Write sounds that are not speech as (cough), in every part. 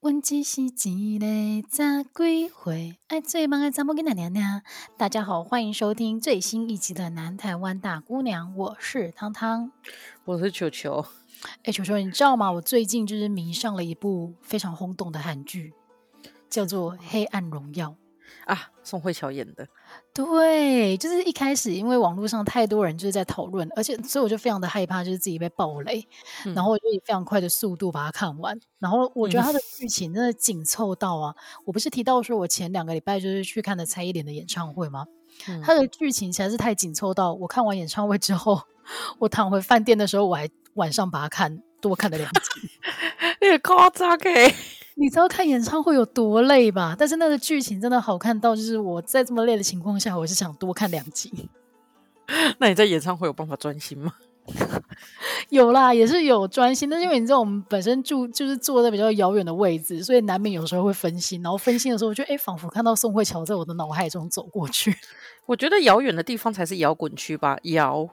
问只是一个十几岁，爱最忙的查某囡仔娘娘。大家好，欢迎收听最新一集的《南台湾大姑娘》，我是汤汤，我是球球。哎，球球，你知道吗？我最近就是迷上了一部非常轰动的韩剧，叫做《黑暗荣耀》。啊，宋慧乔演的，对，就是一开始因为网络上太多人就是在讨论，而且所以我就非常的害怕，就是自己被暴雷，嗯、然后我就以非常快的速度把它看完。然后我觉得它的剧情真的紧凑到啊，嗯、我不是提到说我前两个礼拜就是去看的蔡依林的演唱会吗？嗯、它的剧情实在是太紧凑到，我看完演唱会之后，我躺回饭店的时候，我还晚上把它看多看了两集，(laughs) 有点夸张诶。你知道看演唱会有多累吧？但是那个剧情真的好看到，就是我在这么累的情况下，我是想多看两集。(laughs) 那你在演唱会有办法专心吗？(laughs) 有啦，也是有专心，但是因为你知道我们本身住就是坐在比较遥远的位置，所以难免有时候会分心。然后分心的时候，我就哎，仿佛看到宋慧乔在我的脑海中走过去。(laughs) 我觉得遥远的地方才是摇滚区吧，摇。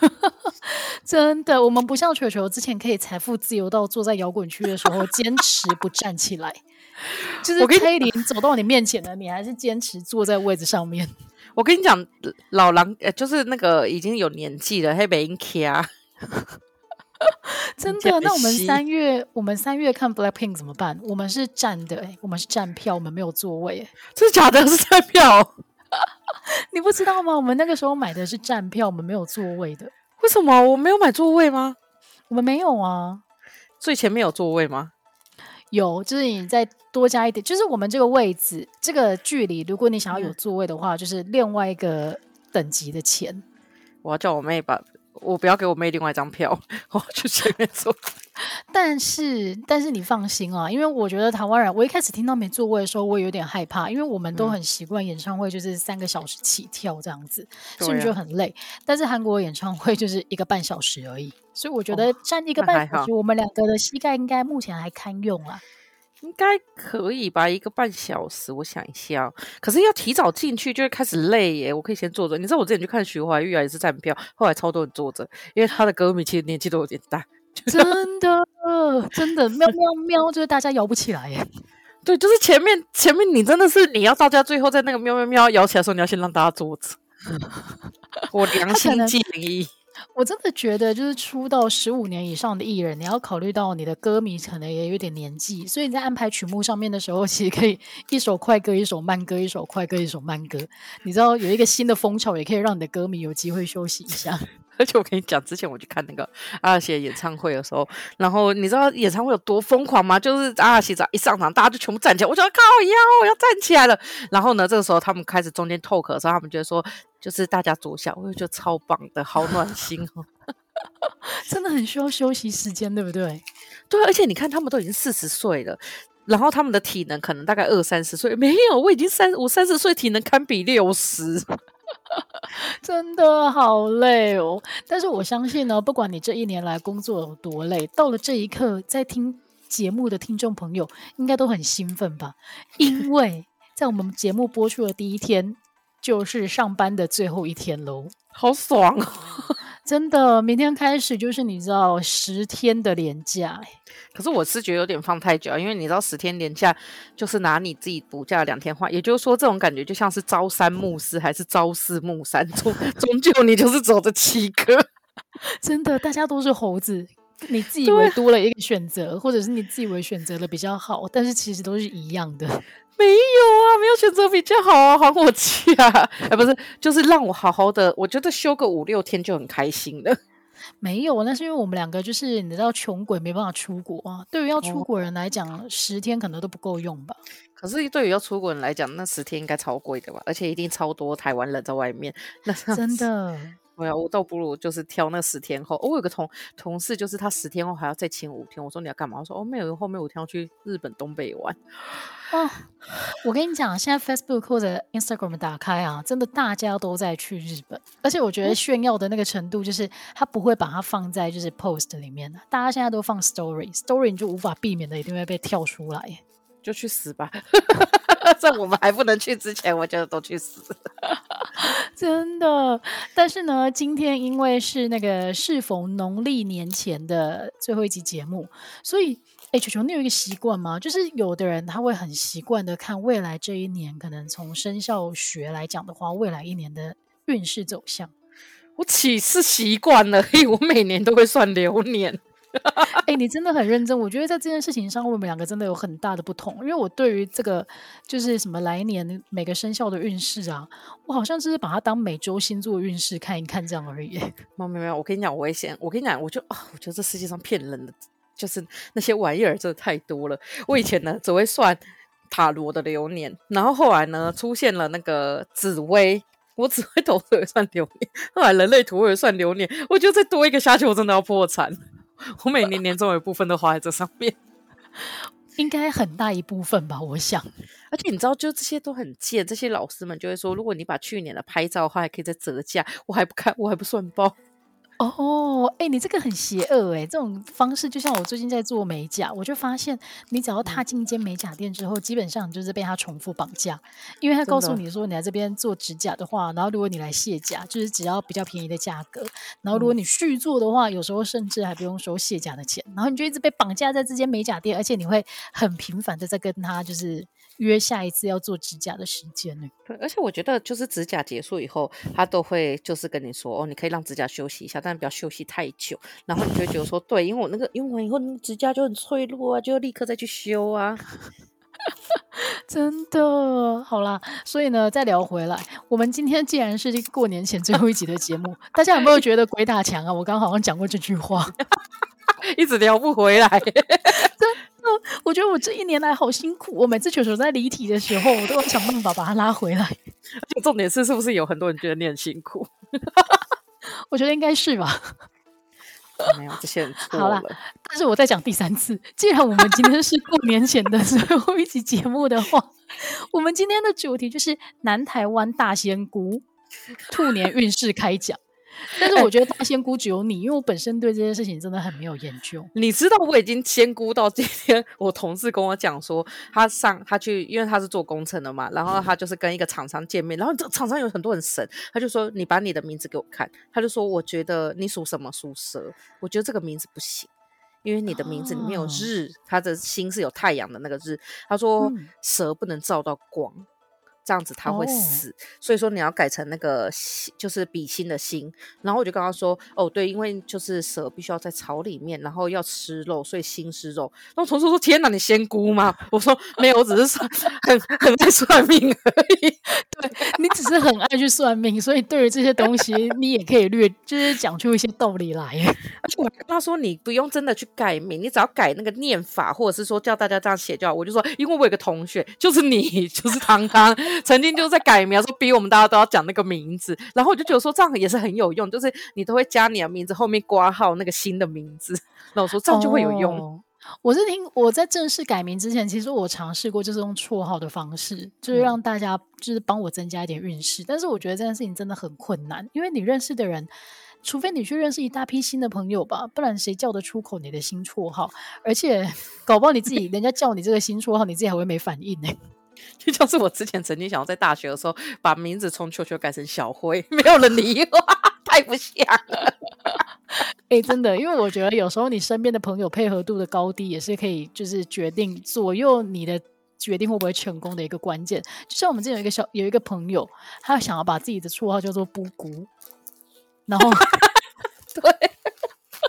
(laughs) 真的，我们不像球球之前可以财富自由到坐在摇滚区的时候坚持不站起来，(laughs) 就是蔡依林走到你面前了，你还是坚持坐在位置上面。(laughs) 我跟你讲，老狼呃就是那个已经有年纪了，黑北音 K 啊，真的。那我们三月，我们三月看 Blackpink 怎么办？我们是站的，哎，我们是站票，我们没有座位，真的假的？是站票？(laughs) 你不知道吗？我们那个时候买的是站票，我们没有座位的。为什么我没有买座位吗？我们没有啊。最前面有座位吗？有，就是你再多加一点，就是我们这个位置这个距离，如果你想要有座位的话，嗯、就是另外一个等级的钱。我要叫我妹把。我不要给我妹另外一张票，(laughs) 我去前面坐。但是，但是你放心啊，因为我觉得台湾人，我一开始听到没座位的时候，我有点害怕，因为我们都很习惯演唱会就是三个小时起跳这样子，嗯、所以就很累。啊、但是韩国演唱会就是一个半小时而已，所以我觉得站一个半小时，我们两个的膝盖应该目前还堪用啊。应该可以吧，一个半小时，我想一下。可是要提早进去就会开始累耶。我可以先坐着。你知道我之前去看徐怀钰啊，也是站票，后来超多人坐着，因为他的歌迷其实年纪都有点大。(laughs) 真的，真的，喵喵喵，就是大家摇不起来耶。(laughs) 对，就是前面前面你真的是你要大家最后在那个喵喵喵摇起来的时候，你要先让大家坐着。(laughs) 我良心建议。我真的觉得，就是出道十五年以上的艺人，你要考虑到你的歌迷可能也有点年纪，所以你在安排曲目上面的时候，其实可以一首快歌，一首慢歌，一首快歌，一首慢歌。你知道有一个新的风潮，也可以让你的歌迷有机会休息一下。(laughs) 而且我跟你讲，之前我去看那个阿拉西演唱会的时候，然后你知道演唱会有多疯狂吗？就是阿拉西只要一上场，大家就全部站起来。我想靠腰，我要站起来了。然后呢，这个时候他们开始中间 talk 的时候，他们觉得说，就是大家坐下，我就觉得超棒的，好暖心哦。(laughs) 真的很需要休息时间，对不对？对，而且你看，他们都已经四十岁了，然后他们的体能可能大概二三十岁，没有，我已经三我三十岁，体能堪比六十。(laughs) 真的好累哦，但是我相信呢，不管你这一年来工作有多累，到了这一刻，在听节目的听众朋友应该都很兴奋吧？因 (laughs) 为在我们节目播出的第一天，就是上班的最后一天喽，好爽哦！真的，明天开始就是你知道十天的连假。可是我是觉得有点放太久，因为你知道十天连假就是拿你自己补假两天换，也就是说这种感觉就像是朝三暮四还是朝四暮三，终终究你就是走的七个。(laughs) 真的，大家都是猴子，你自以为多了一个选择，或者是你自以为选择的比较好，但是其实都是一样的。没有啊，没有选择比较好啊，还我气啊！哎，不是，就是让我好好的，我觉得休个五六天就很开心了。没有，那是因为我们两个就是你知道穷鬼没办法出国啊。对于要出国人来讲，哦、十天可能都不够用吧。可是对于要出国人来讲，那十天应该超贵的吧？而且一定超多台湾人在外面。那真的。没有，我倒不如就是挑那十天后。我有个同同事，就是他十天后还要再请五天。我说你要干嘛？我说哦，没有，后面五天要去日本东北玩。哦，我跟你讲，现在 Facebook 或者 Instagram 打开啊，真的大家都在去日本，而且我觉得炫耀的那个程度，就是他不会把它放在就是 Post 里面的，大家现在都放 Story，Story 你就无法避免的一定会被跳出来，就去死吧。(laughs) 在我们还不能去之前，我觉得都去死。(laughs) 真的。但是呢，今天因为是那个适逢农历年前的最后一集节目，所以，哎，球球，你有一个习惯吗？就是有的人他会很习惯的看未来这一年，可能从生肖学来讲的话，未来一年的运势走向。我岂是习惯了？嘿，我每年都会算流年。(laughs) 哎、你真的很认真。我觉得在这件事情上，我们两个真的有很大的不同。因为我对于这个就是什么来年每个生肖的运势啊，我好像就是把它当每周星座运势看一看这样而已。没有没有，我跟你讲，我也先，我跟你讲，我就啊，我觉得这世界上骗人的就是那些玩意儿真的太多了。我以前呢只会算塔罗的流年，然后后来呢出现了那个紫薇，我紫微斗数也算流年，后来人类图也算流年，我觉得再多一个下去，我真的要破产。我每年年终有一部分都花在这上面，(laughs) 应该很大一部分吧，我想。而且你知道，就这些都很贱，这些老师们就会说，如果你把去年的拍照的话，还可以再折价，我还不看，我还不算包。哦，哎，你这个很邪恶哎！这种方式就像我最近在做美甲，我就发现，你只要踏进一间美甲店之后，基本上就是被他重复绑架，因为他告诉你说，你来这边做指甲的话，然后如果你来卸甲，就是只要比较便宜的价格，然后如果你续做的话，有时候甚至还不用收卸甲的钱，然后你就一直被绑架在这间美甲店，而且你会很频繁的在跟他就是。约下一次要做指甲的时间呢？对，而且我觉得就是指甲结束以后，他都会就是跟你说哦，你可以让指甲休息一下，但是不要休息太久。然后你就会觉得说，对，因为我那个用完以后指甲就很脆弱啊，就要立刻再去修啊。(laughs) 真的，好啦，所以呢，再聊回来，我们今天既然是过年前最后一集的节目，大家有没有觉得鬼打墙啊？我刚刚好像讲过这句话，(laughs) 一直聊不回来。我觉得我这一年来好辛苦，我每次球球在离题的时候，我都要想办法把它拉回来。而且重点是，是不是有很多人觉得你很辛苦？(laughs) 我觉得应该是吧。没有这些人 (laughs) 错了。好了，但是我再讲第三次，既然我们今天是过年前的 (laughs) 最后一期节目的话，我们今天的主题就是南台湾大仙姑兔年运势开讲。但是我觉得大仙姑只有你，因为我本身对这件事情真的很没有研究。你知道我已经仙姑到今天，我同事跟我讲说，他上他去，因为他是做工程的嘛，然后他就是跟一个厂商见面，然后这厂商有很多很神，他就说，你把你的名字给我看，他就说，我觉得你属什么？属蛇，我觉得这个名字不行，因为你的名字里面有日，他的心是有太阳的那个日，他说蛇不能照到光。这样子他会死，oh. 所以说你要改成那个心，就是比心的心。然后我就跟他说，哦，对，因为就是蛇必须要在草里面，然后要吃肉，所以心是肉。然后同事说：“天哪，你仙姑吗？”我说：“没有，我只是算很很爱算命而已。对”对你只是很爱去算命，所以对于这些东西，你也可以略就是讲出一些道理来。(laughs) 而且我跟他说，你不用真的去改名，你只要改那个念法，或者是说叫大家这样写就好。我就说，因为我有个同学，就是你，就是汤汤。曾经就在改名，说逼我们大家都要讲那个名字，然后我就觉得说这样也是很有用，就是你都会加你的名字后面挂号那个新的名字，那我说这样就会有用。哦，我是听我在正式改名之前，其实我尝试过就是用绰号的方式，就是让大家就是帮我增加一点运势，嗯，但是我觉得这件事情真的很困难，因为你认识的人，除非你去认识一大批新的朋友吧，不然谁叫得出口你的新绰号？而且搞不好你自己人家叫你这个新绰号，你自己还会没反应呢。就像是我之前曾经想要在大学的时候把名字从球球改成小辉，没有人理我，太不像了。哎、欸，真的，因为我觉得有时候你身边的朋友配合度的高低也是可以，就是决定左右你的决定会不会成功的一个关键。就像我们这有一个小有一个朋友，他想要把自己的绰号叫做布谷，然后 (laughs) 对，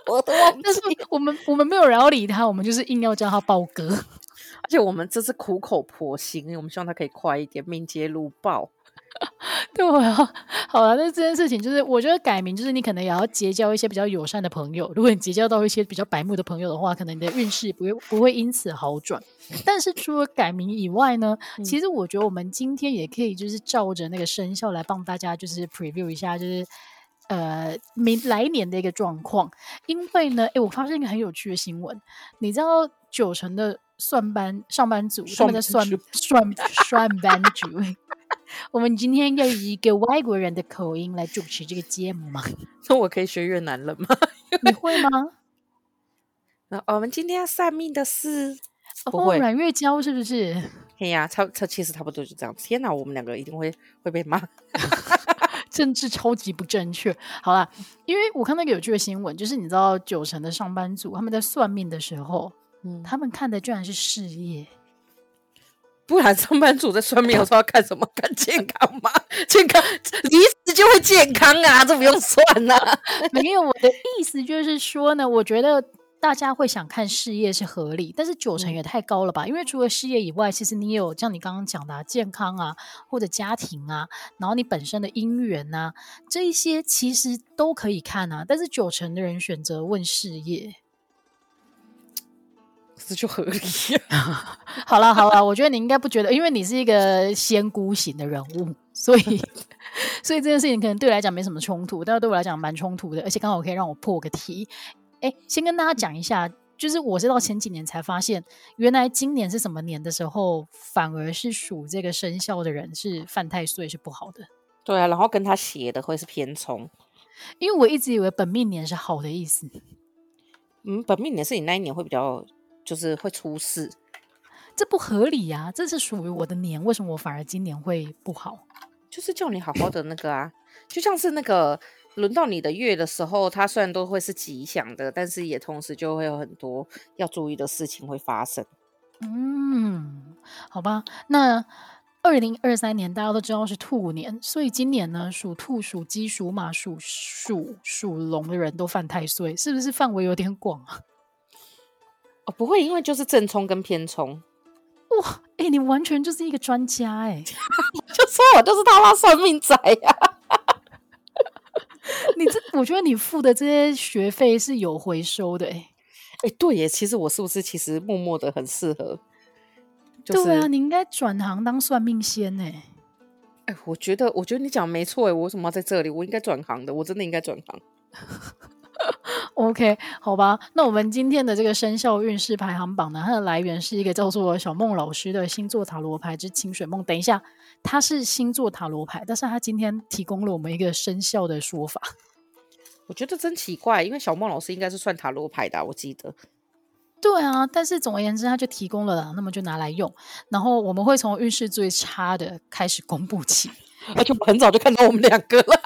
我都忘记，但是我们我们没有人要理他，我们就是硬要叫他豹哥。而且我们这是苦口婆心，因为我们希望他可以快一点，敏捷如豹。(laughs) 对啊，(laughs) 好了，那这件事情就是，我觉得改名就是你可能也要结交一些比较友善的朋友。如果你结交到一些比较白目的朋友的话，可能你的运势不会不会因此好转。但是除了改名以外呢，嗯，其实我觉得我们今天也可以就是照着那个生肖来帮大家就是 preview 一下，就是呃明来年的一个状况。因为呢，诶，我发现一个很有趣的新闻，你知道九成的。算班上班族，他们在算 (laughs) 算算班族。(laughs) 我们今天要以一个外国人的口音来主持这个节目吗？(laughs) 那我可以学越南人吗？你会吗？那我们今天要算命的是不会阮月娇，是不是？嘿呀，差差其实差不多就这样。天哪，我们两个一定会会被骂。政治超级不正确。好啦，因为我看到一个有趣的新闻，就是你知道九成的上班族他们在算命的时候，嗯，他们看的居然是事业。不然上班族在算命要看什么？看健康吗？(laughs) 健康离职就会健康啊，(laughs) 这不用算呐、啊。(laughs) 没有，我的意思就是说呢，我觉得大家会想看事业是合理，但是九成也太高了吧？因为除了事业以外，其实你也有像你刚刚讲的、啊、健康啊，或者家庭啊，然后你本身的姻缘啊，这一些其实都可以看啊。但是九成的人选择问事业。这就合理。(laughs) 好了好了，我觉得你应该不觉得，因为你是一个仙姑型的人物，(laughs) 所以 (laughs) 所以这件事情可能对我来讲没什么冲突，但是对我来讲蛮冲突的，而且刚好可以让我破个题。哎，先跟大家讲一下，就是我是到前几年才发现，原来今年是什么年的时候，反而是属这个生肖的人是犯太岁是不好的。对啊，然后跟他写的会是偏冲，因为我一直以为本命年是好的意思。嗯，本命年是你那一年会比较。就是会出事，这不合理呀、啊！这是属于我的年，为什么我反而今年会不好？就是叫你好好的那个啊，就像是那个轮到你的月的时候，它虽然都会是吉祥的，但是也同时就会有很多要注意的事情会发生。嗯，好吧，那二零二三年大家都知道是兔年，所以今年呢，属兔、属鸡、属马、属鼠、属龙的人都犯太岁，是不是范围有点广啊？哦、不会，因为就是正冲跟偏冲。哇，哎、欸，你完全就是一个专家哎！(laughs) 就说我就是他妈算命仔呀、啊！(laughs) 你这，我觉得你付的这些学费是有回收的哎。哎，对耶，其实我是不是其实默默的很适合？就是、对啊，你应该转行当算命仙哎。哎，我觉得，我觉得你讲没错哎，我为什么要在这里？我应该转行的，我真的应该转行。OK，好吧，那我们今天的这个生肖运势排行榜呢，它的来源是一个叫做小梦老师的星座塔罗牌之清水梦。等一下，它是星座塔罗牌，但是他今天提供了我们一个生肖的说法。(laughs) 我觉得真奇怪，因为小梦老师应该是算塔罗牌的，我记得。对啊，但是总而言之，他就提供了，那么就拿来用。然后我们会从运势最差的开始公布起，(laughs) 而且很早就看到我们两个了。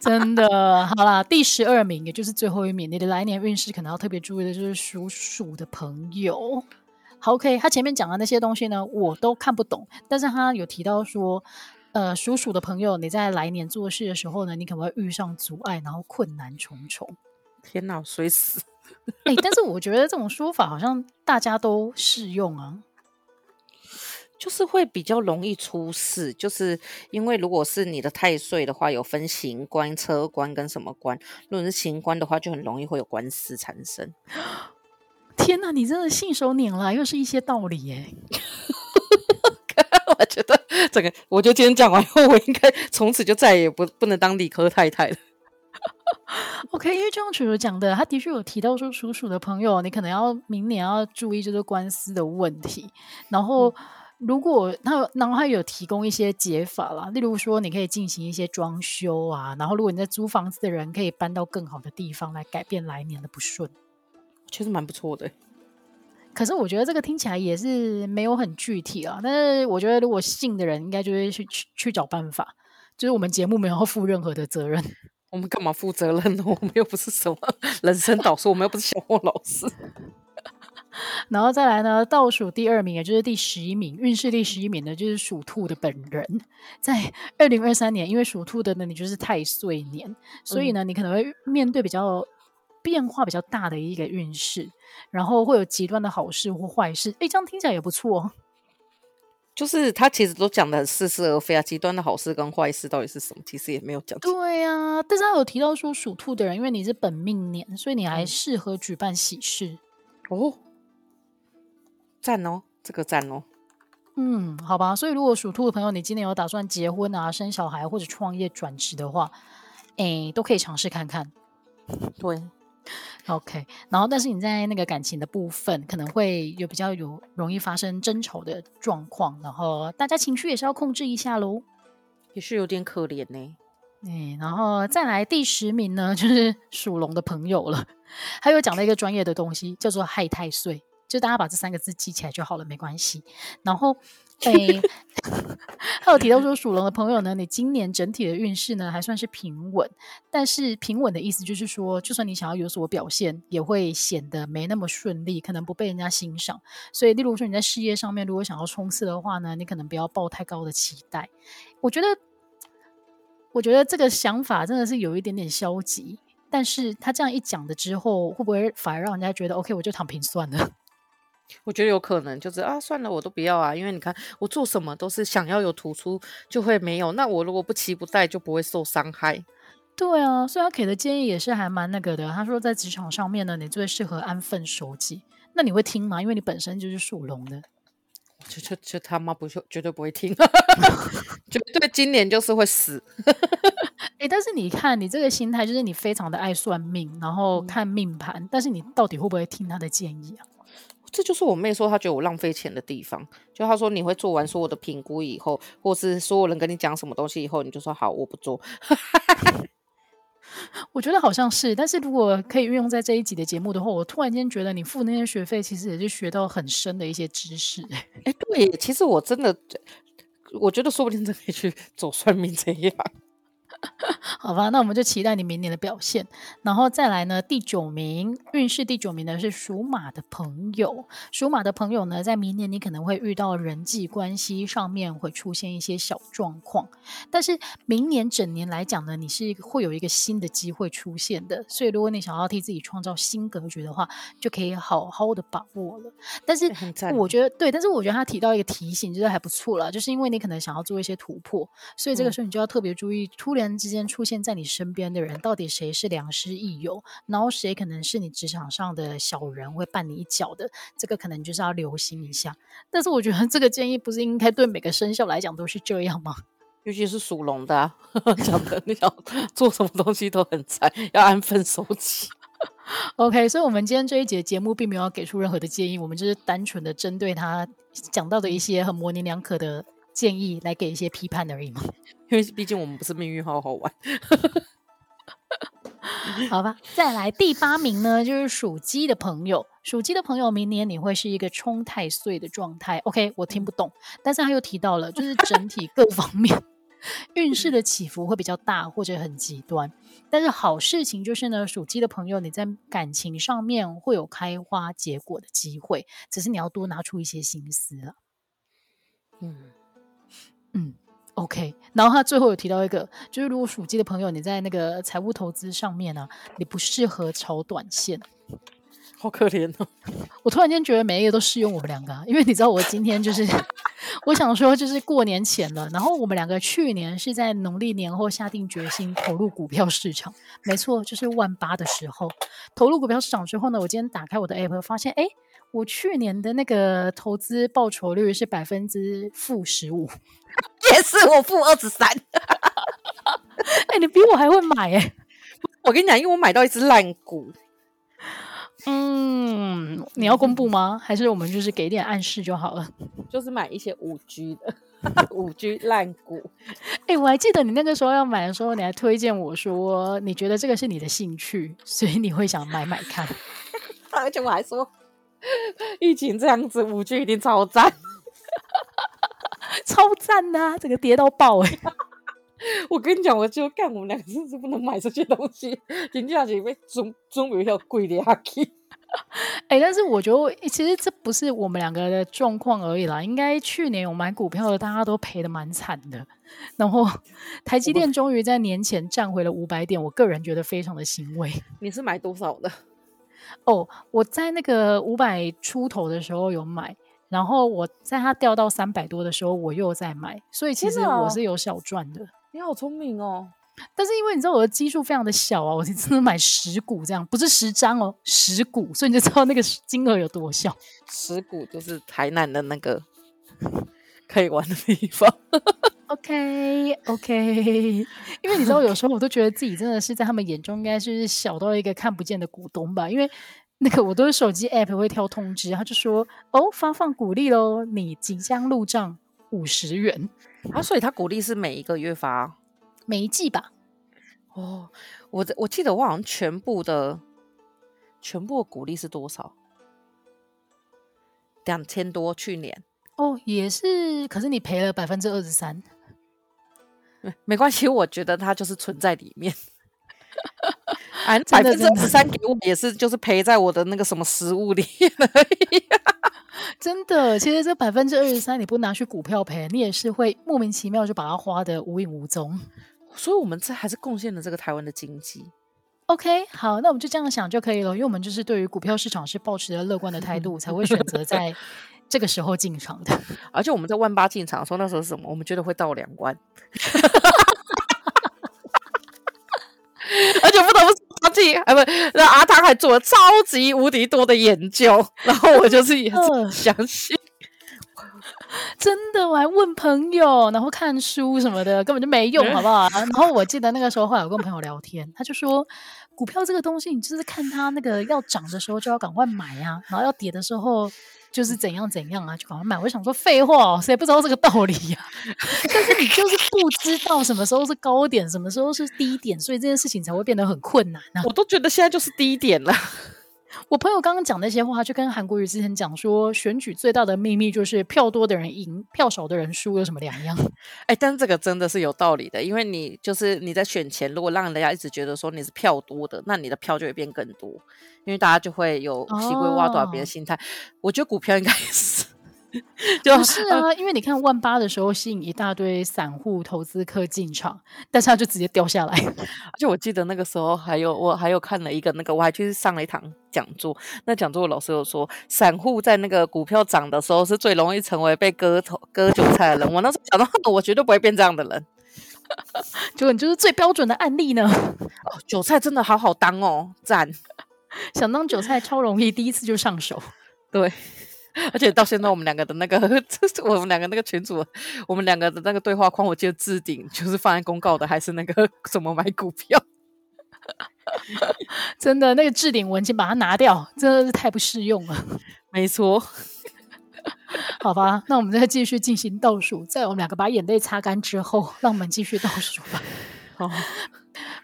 (laughs) 真的，好啦，第十二名，也就是最后一名，你的来年运势可能要特别注意的就是属鼠的朋友。好，OK，他前面讲的那些东西呢，我都看不懂，但是他有提到说，呃，属鼠的朋友，你在来年做事的时候呢，你可能会遇上阻碍，然后困难重重。天哪，衰死！哎、欸，但是我觉得这种说法好像大家都适用啊。就是会比较容易出事，就是因为如果是你的太岁的话，有分刑官、车官跟什么官。如果是刑官的话，就很容易会有官司产生。(gasps) 天哪，你真的信手拈来，又是一些道理耶！(laughs) 我觉得这个，我就今天讲完以后，我应该从此就再也不不能当理科太太了。OK，因为就像楚楚讲的，他的确有提到说，属鼠的朋友，你可能要明年要注意这个官司的问题，然后。嗯如果他，然后他有提供一些解法啦，例如说你可以进行一些装修啊，然后如果你在租房子的人可以搬到更好的地方来改变来年的不顺，其实蛮不错的。可是我觉得这个听起来也是没有很具体啊，但是我觉得如果信的人应该就会去去去找办法，就是我们节目没有负任何的责任，我们干嘛负责任呢？(laughs) 我们又不是什么人生导师，我们又不是小莫老师。然后再来呢，倒数第二名，也就是第十一名，运势第十一名呢，就是属兔的本人。在二零二三年，因为属兔的呢，你就是太岁年，所以呢，你可能会面对比较变化比较大的一个运势，然后会有极端的好事或坏事。诶，这样听起来也不错。就是他其实都讲的很似是而非啊，极端的好事跟坏事到底是什么？其实也没有讲。对啊，但是他有提到说，属兔的人，因为你是本命年，所以你还适合举办喜事、嗯、哦。赞哦，这个赞哦，嗯，好吧。所以如果属兔的朋友，你今年有打算结婚啊、生小孩或者创业转职的话，哎，都可以尝试看看。对，OK。然后，但是你在那个感情的部分，可能会有比较有容易发生争吵的状况，然后大家情绪也是要控制一下喽。也是有点可怜呢。嗯，然后再来第十名呢，就是属龙的朋友了。(laughs) 还有讲了一个专业的东西，叫做害太岁。就大家把这三个字记起来就好了，没关系。然后 (laughs) 哎，(laughs) 还有提到说属龙的朋友呢，你今年整体的运势呢还算是平稳，但是平稳的意思就是说，就算你想要有所表现，也会显得没那么顺利，可能不被人家欣赏。所以，例如说你在事业上面如果想要冲刺的话呢，你可能不要抱太高的期待。我觉得，我觉得这个想法真的是有一点点消极。但是他这样一讲的之后，会不会反而让人家觉得 OK，我就躺平算了？我觉得有可能，就是啊，算了，我都不要啊，因为你看我做什么都是想要有突出，就会没有。那我如果不期不待，就不会受伤害。对啊，所以他给的建议也是还蛮那个的。他说在职场上面呢，你最适合安分守己。那你会听吗？因为你本身就是属龙的。就就就他妈不就绝对不会听，(laughs) 绝对今年就是会死。哎、欸，但是你看你这个心态，就是你非常的爱算命，然后看命盘，嗯、但是你到底会不会听他的建议啊？这就是我妹说她觉得我浪费钱的地方。就她说你会做完所有的评估以后，或是所有人跟你讲什么东西以后，你就说好，我不做。(laughs) 我觉得好像是，但是如果可以运用在这一集的节目的话，我突然间觉得你付那些学费，其实也是学到很深的一些知识。哎、欸，对，其实我真的，我觉得说不定真可以去走算命这一行。(laughs) 好吧，那我们就期待你明年的表现。然后再来呢，第九名运势第九名的是属马的朋友。属马的朋友呢，在明年你可能会遇到人际关系上面会出现一些小状况，但是明年整年来讲呢，你是会有一个新的机会出现的。所以如果你想要替自己创造新格局的话，就可以好好的把握了。但是我觉得对，但是我觉得他提到一个提醒，就是还不错啦，就是因为你可能想要做一些突破，所以这个时候你就要特别注意，突然之间出现在你身边的人，到底谁是良师益友，然后谁可能是你职场上的小人，会绊你一脚的，这个可能就是要留心一下。但是我觉得这个建议不是应该对每个生肖来讲都是这样吗？(laughs) 尤其是属龙的、啊，(laughs) 讲的你想做什么东西都很惨，要安分守己。OK，所以，我们今天这一节节目并没有要给出任何的建议，我们就是单纯的针对他讲到的一些很模棱两可的建议来给一些批判而已嘛。(laughs) 因为毕竟我们不是命运好好玩，(laughs) 好吧。再来第八名呢，就是属鸡的朋友。属鸡的朋友，明年你会是一个冲太岁的状态。OK，我听不懂，但是他又提到了，就是整体各方面 (laughs) 运势的起伏会比较大或者很极端。但是好事情就是呢，属鸡的朋友，你在感情上面会有开花结果的机会，只是你要多拿出一些心思了。嗯嗯。OK，然后他最后有提到一个，就是如果属鸡的朋友，你在那个财务投资上面呢、啊，你不适合炒短线，好可怜哦。我突然间觉得每一个都适用我们两个、啊，因为你知道我今天就是，(laughs) 我想说就是过年前了，然后我们两个去年是在农历年后下定决心投入股票市场，没错，就是万八的时候投入股票市场之后呢，我今天打开我的 app 发现，哎，我去年的那个投资报酬率是百分之负十五。(laughs) 也是我负二十三，(laughs) 哎，你比我还会买哎！(laughs) 我跟你讲，因为我买到一只烂股。嗯，你要公布吗？还是我们就是给点暗示就好了？就是买一些五 G 的五 G 烂股。哎，我还记得你那个时候要买的时候，你还推荐我说，你觉得这个是你的兴趣，所以你会想买买看。而且我还说，(laughs) 疫情这样子，五 G 一定超赞。(laughs) 超赞呐、啊，这个跌到爆哎、欸！(laughs) 我跟你讲，我就干，我们两个真是不能买这些东西，紧接下去被中中国要贵的下去。哎，但是我觉得，其实这不是我们两个的状况而已啦。应该去年我买股票的，大家都赔的蛮惨的。然后台积电终于在年前站回了五百点，我个人觉得非常的欣慰。你是买多少的？哦，我在那个五百出头的时候有买。然后我在它掉到三百多的时候，我又在买，所以其实我是有小赚的。你好聪明哦！但是因为你知道我的基数非常的小啊，我是真的买十股这样，不是十张哦，十股，所以你就知道那个金额有多小。十股就是台南的那个 (laughs) 可以玩的地方。OK OK，(laughs) 因为你知道有时候我都觉得自己真的是在他们眼中应该是小到一个看不见的股东吧，因为。那个我都是手机 app 会跳通知，他就说哦，发放鼓励喽，你即将入账五十元啊，所以他鼓励是每一个月发，每一季吧？哦，我我记得我好像全部的全部的鼓励是多少？两千多，去年哦，也是，可是你赔了百分之二十三，(laughs) 没关系，我觉得它就是存在里面。(laughs) 啊，百分之二十三给我也是，就是赔在我的那个什么食物里而已。(laughs) 真的，其实这百分之二十三你不拿去股票赔，你也是会莫名其妙就把它花的无影无踪。所以，我们这还是贡献了这个台湾的经济。OK，好，那我们就这样想就可以了，因为我们就是对于股票市场是抱持着乐观的态度，才会选择在。这个时候进场的，(laughs) 而且我们在万八进场的时候那时候是什么？我们觉得会到两万，(laughs) 而且不得不说，记啊不，那阿汤还做了超级无敌多的研究，然后我就是也是相信，(laughs) 真的，我还问朋友，然后看书什么的，根本就没用，好不好？然后我记得那个时候，后来我跟朋友聊天，他就说，股票这个东西，你就是看它那个要涨的时候就要赶快买啊，然后要跌的时候。就是怎样怎样啊，就赶快买。我想说废话哦，谁不知道这个道理呀？(laughs) 但是你就是不知道什么时候是高点，什么时候是低点，所以这件事情才会变得很困难啊。我都觉得现在就是低点了。我朋友刚刚讲那些话，就跟韩国瑜之前讲说，选举最大的秘密就是票多的人赢，票少的人输，有什么两样？(laughs) 哎，但是这个真的是有道理的，因为你就是你在选前，如果让人家一直觉得说你是票多的，那你的票就会变更多，因为大家就会有习惯挖短别的心态。哦、我觉得股票应该也是。(laughs) 就是啊，呃、因为你看万八的时候吸引一大堆散户投资客进场，但是它就直接掉下来。(laughs) 而且我记得那个时候还有我还有看了一个那个，我还去上了一堂讲座。那讲座的老师有说，散户在那个股票涨的时候是最容易成为被割头割韭菜的人。我那时候讲到，(laughs) 我绝对不会变这样的人。结果你就是最标准的案例呢。哦，韭菜真的好好当哦，赞！想当韭菜超容易，第一次就上手。对。而且到现在，我们两个的那个，(laughs) 我们两个那个群主，我们两个的那个对话框，我记得置顶就是放在公告的，还是那个 (laughs) 怎么买股票？(laughs) 真的，那个置顶文，件把它拿掉，真的是太不适用了。没错，好吧，那我们再继续进行倒数，在我们两个把眼泪擦干之后，让我们继续倒数吧。好，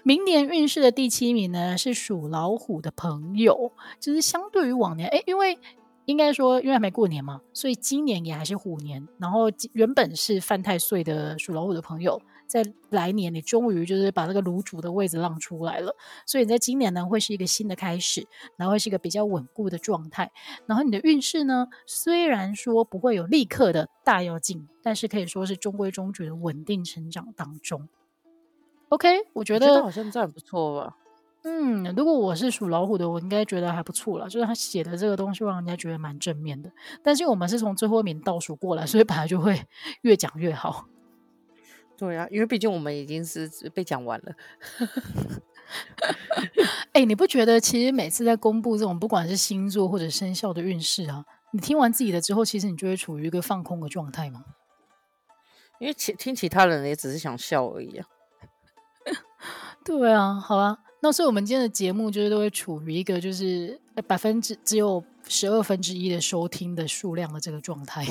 明年运势的第七名呢是属老虎的朋友，就是相对于往年，哎，因为。应该说，因为还没过年嘛，所以今年也还是虎年。然后原本是犯太岁的属老虎的朋友，在来年你终于就是把这个炉主的位置让出来了。所以你在今年呢，会是一个新的开始，然后会是一个比较稳固的状态。然后你的运势呢，虽然说不会有立刻的大跃进，但是可以说是中规中矩的稳定成长当中。OK，我觉得，我觉得好像这样不错吧。嗯，如果我是属老虎的，我应该觉得还不错了。就是他写的这个东西，让人家觉得蛮正面的。但是我们是从最后一名倒数过来，所以本来就会 (laughs) 越讲越好。对啊，因为毕竟我们已经是被讲完了。(laughs) 哎、欸，你不觉得其实每次在公布这种不管是星座或者生肖的运势啊，你听完自己的之后，其实你就会处于一个放空的状态吗？因为其听其他人也只是想笑而已啊。(laughs) 对啊，好啊。那所以我们今天的节目就是都会处于一个就是百分之只有十二分之一的收听的数量的这个状态。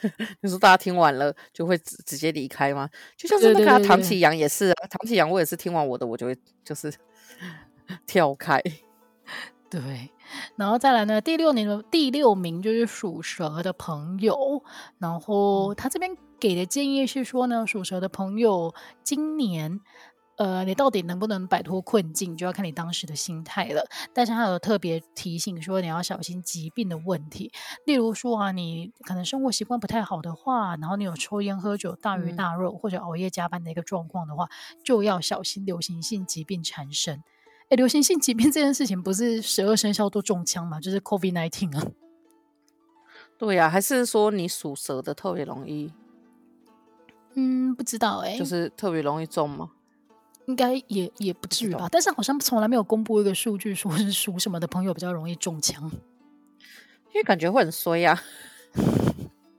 (laughs) 你说大家听完了就会直直接离开吗？就像是那个唐启阳也是啊，唐启阳我也是听完我的我就会就是 (laughs) 跳开。(laughs) 对，然后再来呢，第六年的第六名就是属蛇的朋友，然后他这边给的建议是说呢，属蛇的朋友今年。呃，你到底能不能摆脱困境，就要看你当时的心态了。但是他有特别提醒说，你要小心疾病的问题。例如说啊，你可能生活习惯不太好的话，然后你有抽烟喝酒、大鱼大肉、嗯、或者熬夜加班的一个状况的话，就要小心流行性疾病缠身。哎，流行性疾病这件事情不是十二生肖都中枪吗？就是 COVID-19 啊。对呀、啊，还是说你属蛇的特别容易？嗯，不知道诶，就是特别容易中吗？应该也也不至于吧，但是好像从来没有公布一个数据，说是属什么的朋友比较容易中枪，因为感觉会很衰呀、啊。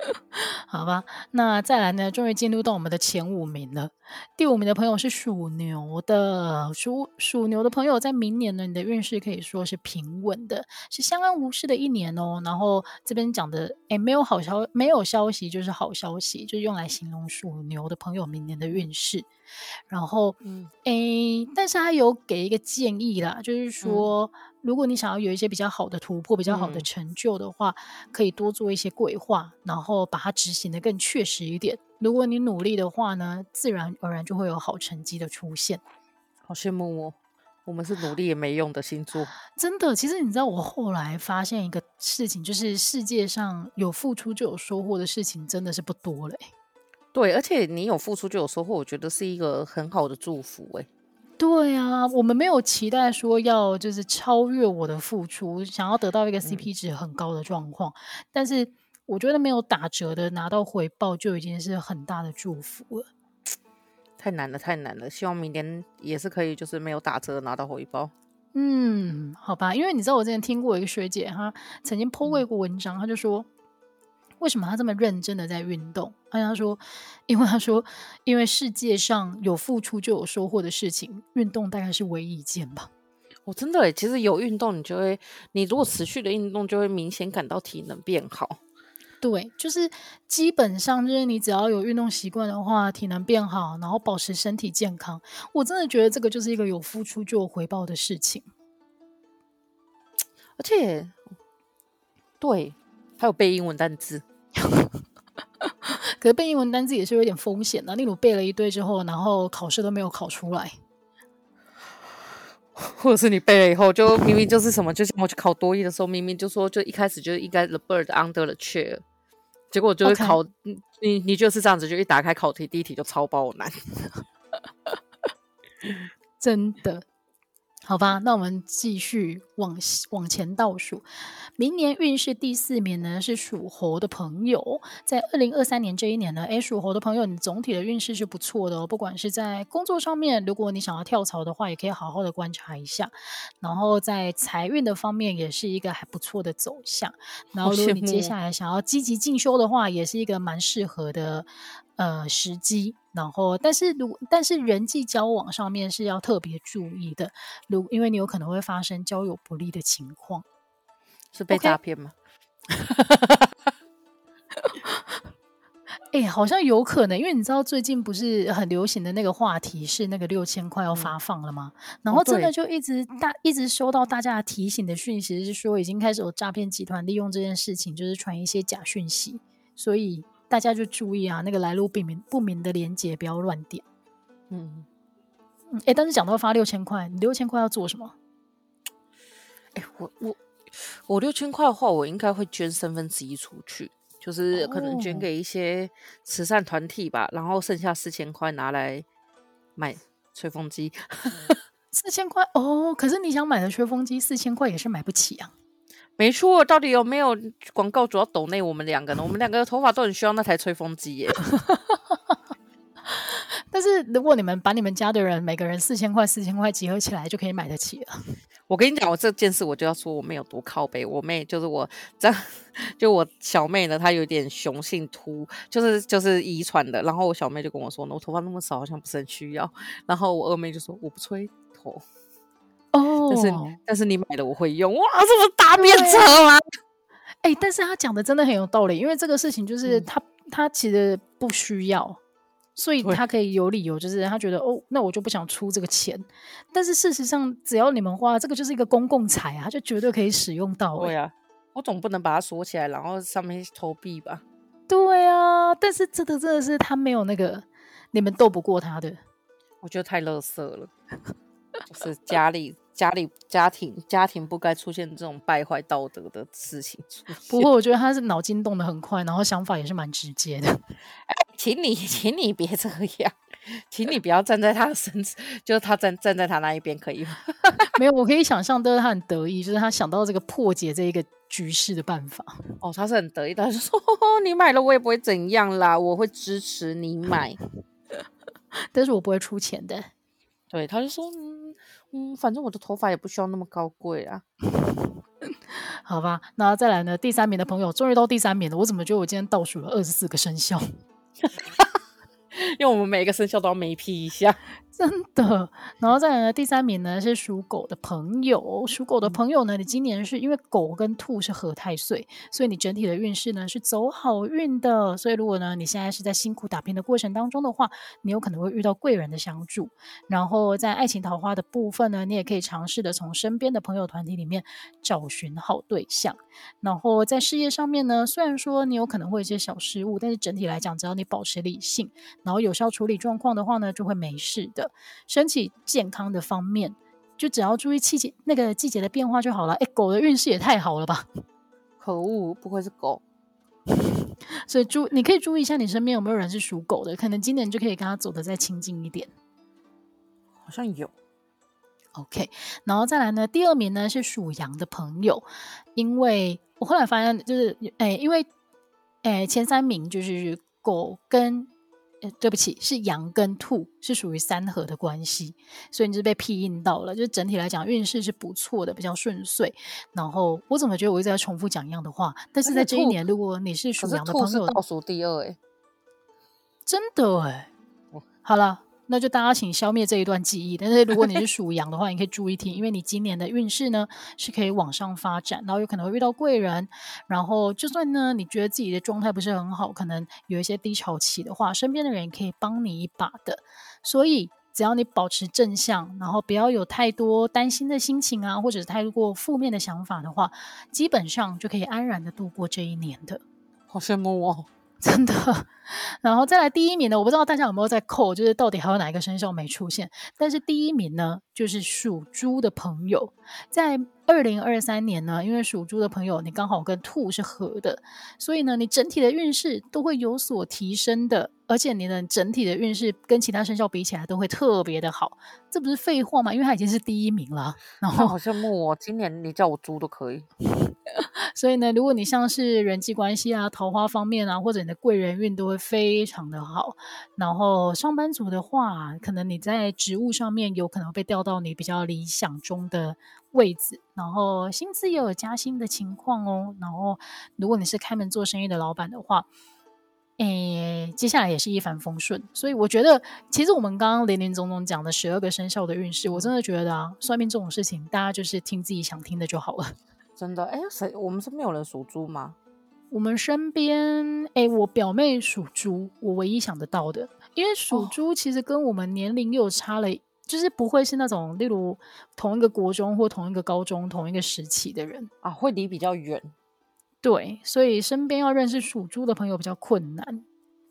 (laughs) 好吧，那再来呢？终于进入到我们的前五名了。第五名的朋友是属牛的，属属牛的朋友在明年呢，你的运势可以说是平稳的，是相安无事的一年哦。然后这边讲的，哎，没有好消，没有消息就是好消息，就是用来形容属牛的朋友明年的运势。然后，嗯，诶，但是他有给一个建议啦，就是说，如果你想要有一些比较好的突破、比较好的成就的话，嗯、可以多做一些规划，然后把它执行的更确实一点。如果你努力的话呢，自然而然就会有好成绩的出现。好羡慕哦，我们是努力也没用的星座。(sighs) 真的，其实你知道，我后来发现一个事情，就是世界上有付出就有收获的事情，真的是不多嘞。对，而且你有付出就有收获，我觉得是一个很好的祝福诶。对啊，我们没有期待说要就是超越我的付出，想要得到一个 CP 值很高的状况，嗯、但是我觉得没有打折的拿到回报就已经是很大的祝福了。太难了，太难了，希望明年也是可以，就是没有打折拿到回报。嗯，好吧，因为你知道我之前听过一个学姐，她曾经 po 过一个文章，她就说。为什么他这么认真的在运动？他说，因为他说，因为世界上有付出就有收获的事情，运动大概是唯一一件吧。我、哦、真的，其实有运动，你就会，你如果持续的运动，就会明显感到体能变好。对，就是基本上就是你只要有运动习惯的话，体能变好，然后保持身体健康，我真的觉得这个就是一个有付出就有回报的事情。而且，对。还有背英文单词，(laughs) 可是背英文单字也是有点风险的。例如背了一堆之后，然后考试都没有考出来，(laughs) 或者是你背了以后，就明明就是什么，就像我去考多益的时候，明明就说就一开始就应该 the bird under the chair，结果就是考 Okay. 你你就是这样子，就一打开考题第一题就超爆难，(laughs) 真的。好吧，那我们继续往往前倒数。明年运势第四名呢是属猴的朋友，在二零二三年这一年呢，诶，属猴的朋友，你总体的运势是不错的哦。不管是在工作上面，如果你想要跳槽的话，也可以好好的观察一下。然后在财运的方面，也是一个还不错的走向。然后如果你接下来想要积极进修的话，也是一个蛮适合的。呃，时机，然后，但是如但是人际交往上面是要特别注意的，如因为你有可能会发生交友不利的情况，是被诈骗吗？哎欸，好像有可能，因为你知道最近不是很流行的那个话题是那个六千块要发放了吗？嗯、然后真的就一直大一直收到大家提醒的讯息，是说已经开始有诈骗集团利用这件事情，就是传一些假讯息，所以。大家就注意啊，那个来路不明不明的连接不要乱点。嗯嗯，哎、欸，但是讲到发六千块，你六千块要做什么？哎、欸，我我我六千块的话，我应该会捐三分之一出去，就是可能捐给一些慈善团体吧，哦、然后剩下四千块拿来买吹风机。四千块哦，可是你想买的吹风机，四千块也是买不起啊。没错，到底有没有广告主要抖内我们两个呢？我们两个的头发都很需要那台吹风机耶。(laughs) 但是如果你们把你们家的人每个人四千块、四千块集合起来，就可以买得起了。我跟你讲，我这件事我就要说我妹有多靠背。我妹就是我这样，(laughs) 就我小妹呢，她有点雄性秃，就是就是遗传的。然后我小妹就跟我说呢，我头发那么少，好像不是很需要。然后我二妹就说我不吹头。哦，但是但是你买的我会用哇，这么大便车吗？哎、欸，但是他讲的真的很有道理，因为这个事情就是他、嗯、他其实不需要，所以他可以有理由，就是他觉得哦，那我就不想出这个钱。但是事实上，只要你们花这个，就是一个公共财啊，就绝对可以使用到。对啊，我总不能把它锁起来，然后上面投币吧？对啊，但是这个真的是他没有那个，你们斗不过他的。我觉得太乐色了。就是家里、家里、家庭、家庭不该出现这种败坏道德的事情。不过我觉得他是脑筋动得很快，然后想法也是蛮直接的。(laughs) 哎，请你，请你别这样，请你不要站在他的身子，就是他站站在他那一边，可以吗？(laughs) 没有，我可以想象，都是他很得意，就是他想到这个破解这一个局势的办法。哦，他是很得意，他就说：“ (laughs) 你买了，我也不会怎样啦，我会支持你买，但是我不会出钱的。”对，他就说。嗯，反正我的头发也不需要那么高贵啊。(laughs) 好吧，那再来呢？第三名的朋友终于到第三名了。我怎么觉得我今天倒数了二十四个生肖？(laughs) 因为我们每一个生肖都要眉批一下。真的，然后再来呢，第三名呢是属狗的朋友。属狗的朋友呢，你今年是因为狗跟兔是合太岁，所以你整体的运势呢是走好运的。所以如果呢你现在是在辛苦打拼的过程当中的话，你有可能会遇到贵人的相助。然后在爱情桃花的部分呢，你也可以尝试的从身边的朋友团体里面找寻好对象。然后在事业上面呢，虽然说你有可能会有一些小失误，但是整体来讲，只要你保持理性，然后有效处理状况的话呢，就会没事的。身体健康的方面，就只要注意季节那个季节的变化就好了。哎，狗的运势也太好了吧！可恶，不愧是狗。(laughs) 所以注你可以注意一下，你身边有没有人是属狗的，可能今年就可以跟他走得再亲近一点。好像有。OK，然后再来呢，第二名呢是属羊的朋友，因为我后来发现就是，哎，因为哎前三名就是狗跟。呃，对不起，是羊跟兔是属于三合的关系，所以你就被庇荫到了。就是整体来讲，运势是不错的，比较顺遂。然后我怎么觉得我一直在重复讲一样的话？但是在这一年，如果你是属羊的朋友，是倒数第二哎，真的哎，好了。那就大家请消灭这一段记忆。但是如果你是属羊的话，你可以注意听，因为你今年的运势呢是可以往上发展，然后有可能会遇到贵人。然后就算呢你觉得自己的状态不是很好，可能有一些低潮期的话，身边的人可以帮你一把的。所以只要你保持正向，然后不要有太多担心的心情啊，或者是太过负面的想法的话，基本上就可以安然的度过这一年的。好羡慕哦。真的，然后再来第一名呢？我不知道大家有没有在扣，就是到底还有哪一个生肖没出现？但是第一名呢，就是属猪的朋友，在二零二三年呢，因为属猪的朋友你刚好跟兔是合的，所以呢，你整体的运势都会有所提升的，而且你的整体的运势跟其他生肖比起来都会特别的好，这不是废话吗？因为他已经是第一名了。然后好羡慕哦，今年你叫我猪都可以。(laughs) 所以呢，如果你像是人际关系啊、桃花方面啊，或者你的贵人运都会非常的好。然后上班族的话，可能你在职务上面有可能被调到你比较理想中的位置，然后薪资也有加薪的情况哦。然后如果你是开门做生意的老板的话，诶，接下来也是一帆风顺。所以我觉得，其实我们刚刚林林总总讲的十二个生肖的运势，我真的觉得啊，算命这种事情，大家就是听自己想听的就好了。真的哎，谁？我们身边有人属猪吗？我们身边哎，我表妹属猪，我唯一想得到的，因为属猪其实跟我们年龄又差了，哦、就是不会是那种例如同一个国中或同一个高中同一个时期的人啊，会离比较远。对，所以身边要认识属猪的朋友比较困难。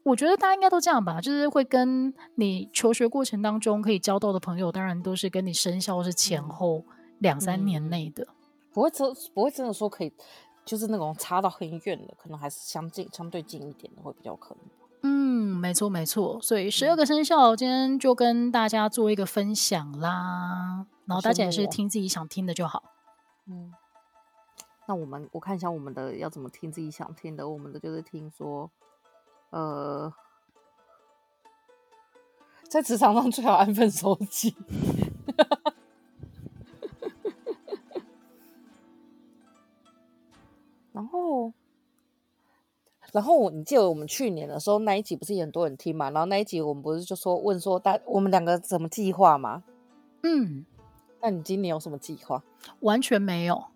我觉得大家应该都这样吧，就是会跟你求学过程当中可以交到的朋友，当然都是跟你生肖是前后两三年内的。嗯不会真不会真的说可以，就是那种差到很远的，可能还是相近相对近一点的会比较可能。嗯，没错没错。所以十二个生肖今天就跟大家做一个分享啦，然后大家也是听自己想听的就好。嗯，那我们我看一下我们的要怎么听自己想听的，我们的就是听说，呃，在职场上最好安分守己。(laughs) 然后，然后你记得我们去年的时候那一集不是也很多人听嘛？然后那一集我们不是就说问说大我们两个怎么计划吗？嗯，那你今年有什么计划？完全没有，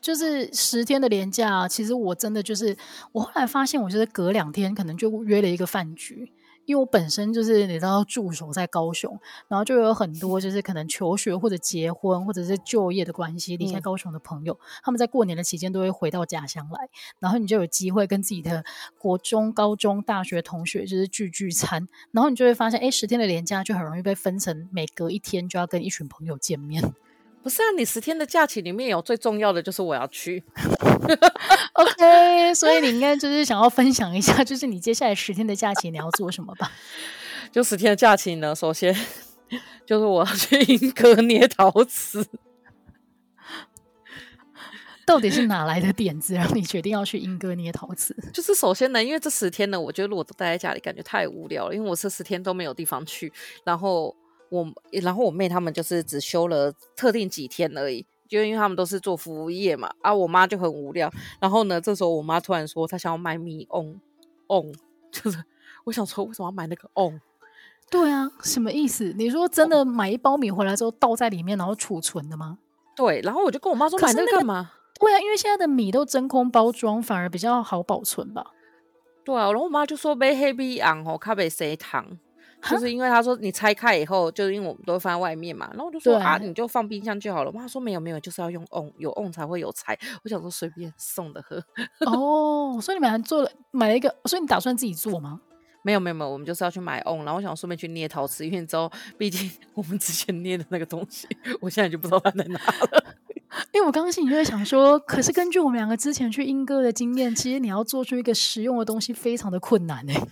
就是十天的连假。其实我真的就是，我后来发现，我就是隔两天可能就约了一个饭局。因为我本身就是你知道驻守在高雄，然后就有很多就是可能求学或者结婚或者是就业的关系离开高雄的朋友，嗯、他们在过年的期间都会回到家乡来，然后你就有机会跟自己的国中、高中、大学同学就是聚聚餐，然后你就会发现，哎，十天的连假就很容易被分成每隔一天就要跟一群朋友见面。不是啊，你十天的假期里面有最重要的就是我要去。(laughs) OK，所以你应该就是想要分享一下，就是你接下来十天的假期你要做什么吧？(laughs) 就十天的假期呢，首先就是我要去莺歌捏陶瓷。(laughs) 到底是哪来的点子让你决定要去莺歌捏陶瓷？就是首先呢，因为这十天呢，我觉得如果都待在家里，感觉太无聊了，因为我这十天都没有地方去，然后。我然后我妹他们就是只休了特定几天而已，就因为他们都是做服务业嘛。啊，我妈就很无聊。然后呢，这时候我妈突然说她想要买米瓮瓮，(laughs) 就是我想说为什么要买那个瓮？对啊，什么意思？你说真的买一包米回来之后倒在里面，然后储存的吗？对，然后我就跟我妈说买那个干嘛？对啊，因为现在的米都真空包装，反而比较好保存吧。对啊，然后我妈就说买黑米昂哦，卡贝塞糖，就是因为他说你拆开以后，就是因为我们都会放在外面嘛。然后我就说啊，你就放冰箱就好了。妈说没有没有，就是要用瓮，有瓮才会有拆。我想说随便送的喝。(laughs) 哦，所以你们还做了买了一个，所以你打算自己做吗？没有没有没有，我们就是要去买瓮，然后我想顺便去捏陶瓷，因为你知道，毕竟我们之前捏的那个东西，我现在就不知道它在哪了。(laughs) 因为我刚刚心里就在想说，可是根据我们两个之前去英哥的经验，其实你要做出一个实用的东西，非常的困难哎。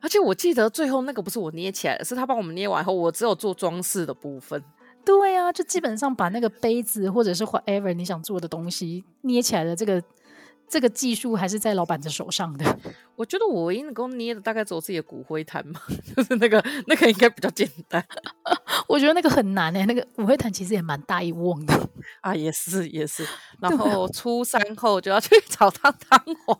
而且我记得最后那个不是我捏起来的，是他帮我们捏完后，我只有做装饰的部分。对啊，就基本上把那个杯子或者是 whatever 你想做的东西捏起来的这个。这个技术还是在老板的手上的。(laughs) 我觉得我唯一能够捏的大概只有自己的骨灰坛嘛，(laughs) 就是那个那个应该比较简单。(laughs) 我觉得那个很难诶、欸，那个骨灰坛其实也蛮大一瓮的啊，也是也是。然后初三后就要去找他汤玩，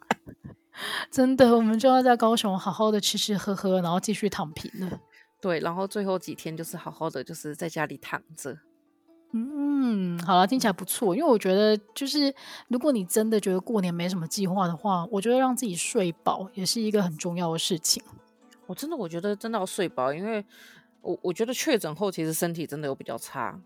(laughs) 真的，我们就要在高雄好好的吃吃喝喝，然后继续躺平了。对，然后最后几天就是好好的，就是在家里躺着。嗯，好了，听起来不错。因为我觉得，就是如果你真的觉得过年没什么计划的话，我觉得让自己睡饱也是一个很重要的事情。我真的，我觉得真的要睡饱，因为我我觉得确诊后其实身体真的有比较差。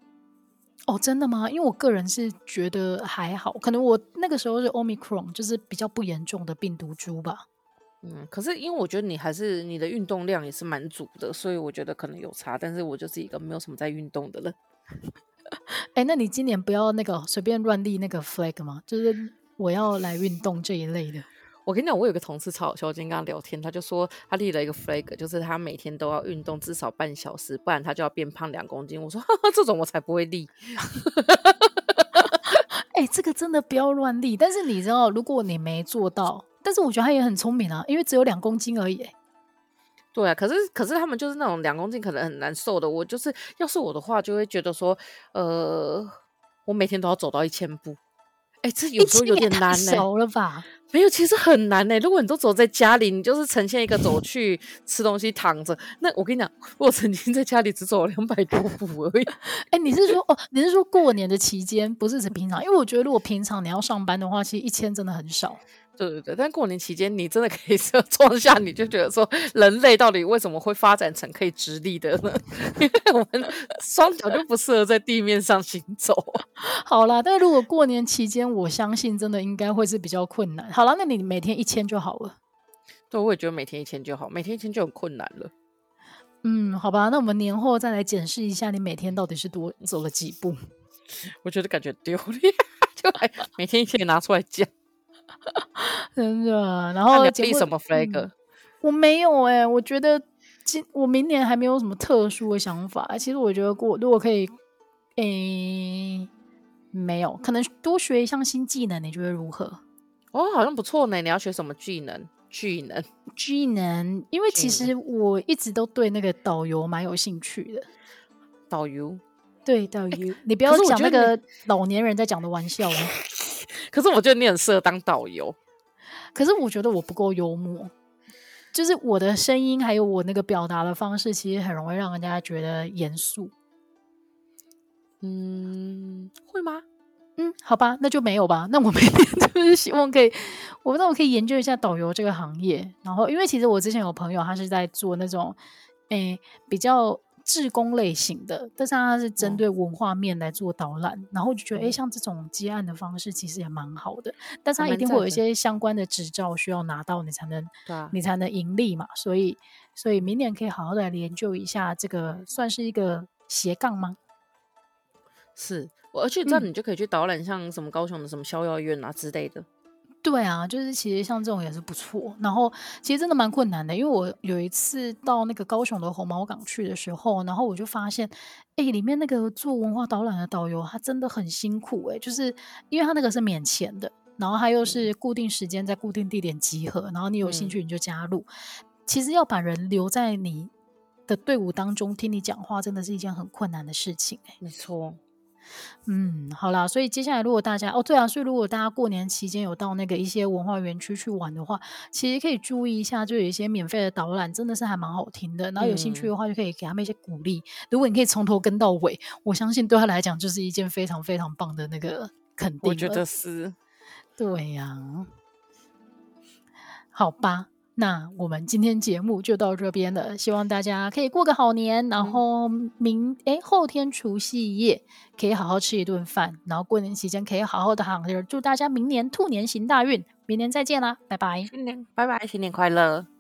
哦，真的吗？因为我个人是觉得还好，可能我那个时候是 Omicron，就是比较不严重的病毒株吧。嗯，可是因为我觉得你还是你的运动量也是蛮足的，所以我觉得可能有差。但是我就是一个没有什么在运动的人。(laughs) 哎，那你今年不要那个随便乱立那个 flag 吗？就是我要来运动这一类的。我跟你讲，我有个同事超好笑，我今天跟他聊天，他就说他立了一个 flag，就是他每天都要运动至少半小时，不然他就要变胖两公斤。我说哈哈，(laughs) 这种我才不会立。(laughs) 哎，这个真的不要乱立。但是你知道，如果你没做到，但是我觉得他也很聪明啊，因为只有两公斤而已。对啊，可是可是他们就是那种两公斤可能很难受的。我就是要是我的话，就会觉得说，呃，我每天都要走到一千步。哎，这有时候有点难呢。小了吧？没有，其实很难呢。如果你都走在家里，你就是呈现一个走去吃东西、躺着。那我跟你讲，我曾经在家里只走了两百多步而已。(laughs) 哎，你是说哦？你是说过年的期间，不是平常？因为我觉得如果平常你要上班的话，其实一千真的很少。对对对，但过年期间你真的可以 (laughs) 装下，你就觉得说人类到底为什么会发展成可以直立的呢？因为我们双脚就不适合在地面上行走。(laughs) 好啦，但如果过年期间，我相信真的应该会是比较困难。好了，那你每天一千就好了。对，我也觉得每天一千就好，每天一千就很困难了。嗯，好吧，那我们年后再来检视一下，你每天到底是多走了几步？(laughs) 我觉得感觉丢脸，就还每天一千拿出来讲。(laughs) 真的，然后立什么 flag？、嗯、我没有哎、欸，我觉得今我明年还没有什么特殊的想法。其实我觉得过如果可以，诶、欸，没有，可能多学一项新技能，你觉得如何？哦，好像不错呢。你要学什么技能？技能？技能？因为其实我一直都对那个导游蛮有兴趣的。导游？对，导游。你不要讲那个老年人在讲的玩笑哦。(laughs) 可是我觉得你很适合当导游，可是我觉得我不够幽默，就是我的声音还有我那个表达的方式，其实很容易让人家觉得严肃。嗯，会吗？嗯，好吧，那就没有吧。那我每天 (laughs) 就是希望可以，我那我可以研究一下导游这个行业。然后，因为其实我之前有朋友，他是在做那种，诶，比较。志工类型的，但是它是针对文化面来做导览，哦、然后就觉得，哎、欸，像这种接案的方式其实也蛮好的，但是它一定会有一些相关的执照需要拿到，你才能，啊、你才能盈利嘛。所以，所以明年可以好好的来研究一下这个，算是一个斜杠吗？是，而且这样你就可以去导览，像什么高雄的什么逍遥院啊之类的。对啊，就是其实像这种也是不错。然后其实真的蛮困难的，因为我有一次到那个高雄的红毛港去的时候，然后我就发现，哎，里面那个做文化导览的导游他真的很辛苦诶，就是因为他那个是免钱的，然后他又是固定时间在固定地点集合，然后你有兴趣你就加入。嗯、其实要把人留在你的队伍当中听你讲话，真的是一件很困难的事情诶。没错。嗯，好啦，所以接下来如果大家哦，对啊，所以如果大家过年期间有到那个一些文化园区去玩的话，其实可以注意一下，就有一些免费的导览，真的是还蛮好听的。然后有兴趣的话，就可以给他们一些鼓励。嗯、如果你可以从头跟到尾，我相信对他来讲就是一件非常非常棒的那个肯定。我觉得是，对呀、啊，好吧。那我们今天节目就到这边了，希望大家可以过个好年，然后明哎后天除夕夜可以好好吃一顿饭，然后过年期间可以好好的躺着，祝大家明年兔年行大运，明年再见啦，拜拜，新年拜拜，新年快乐。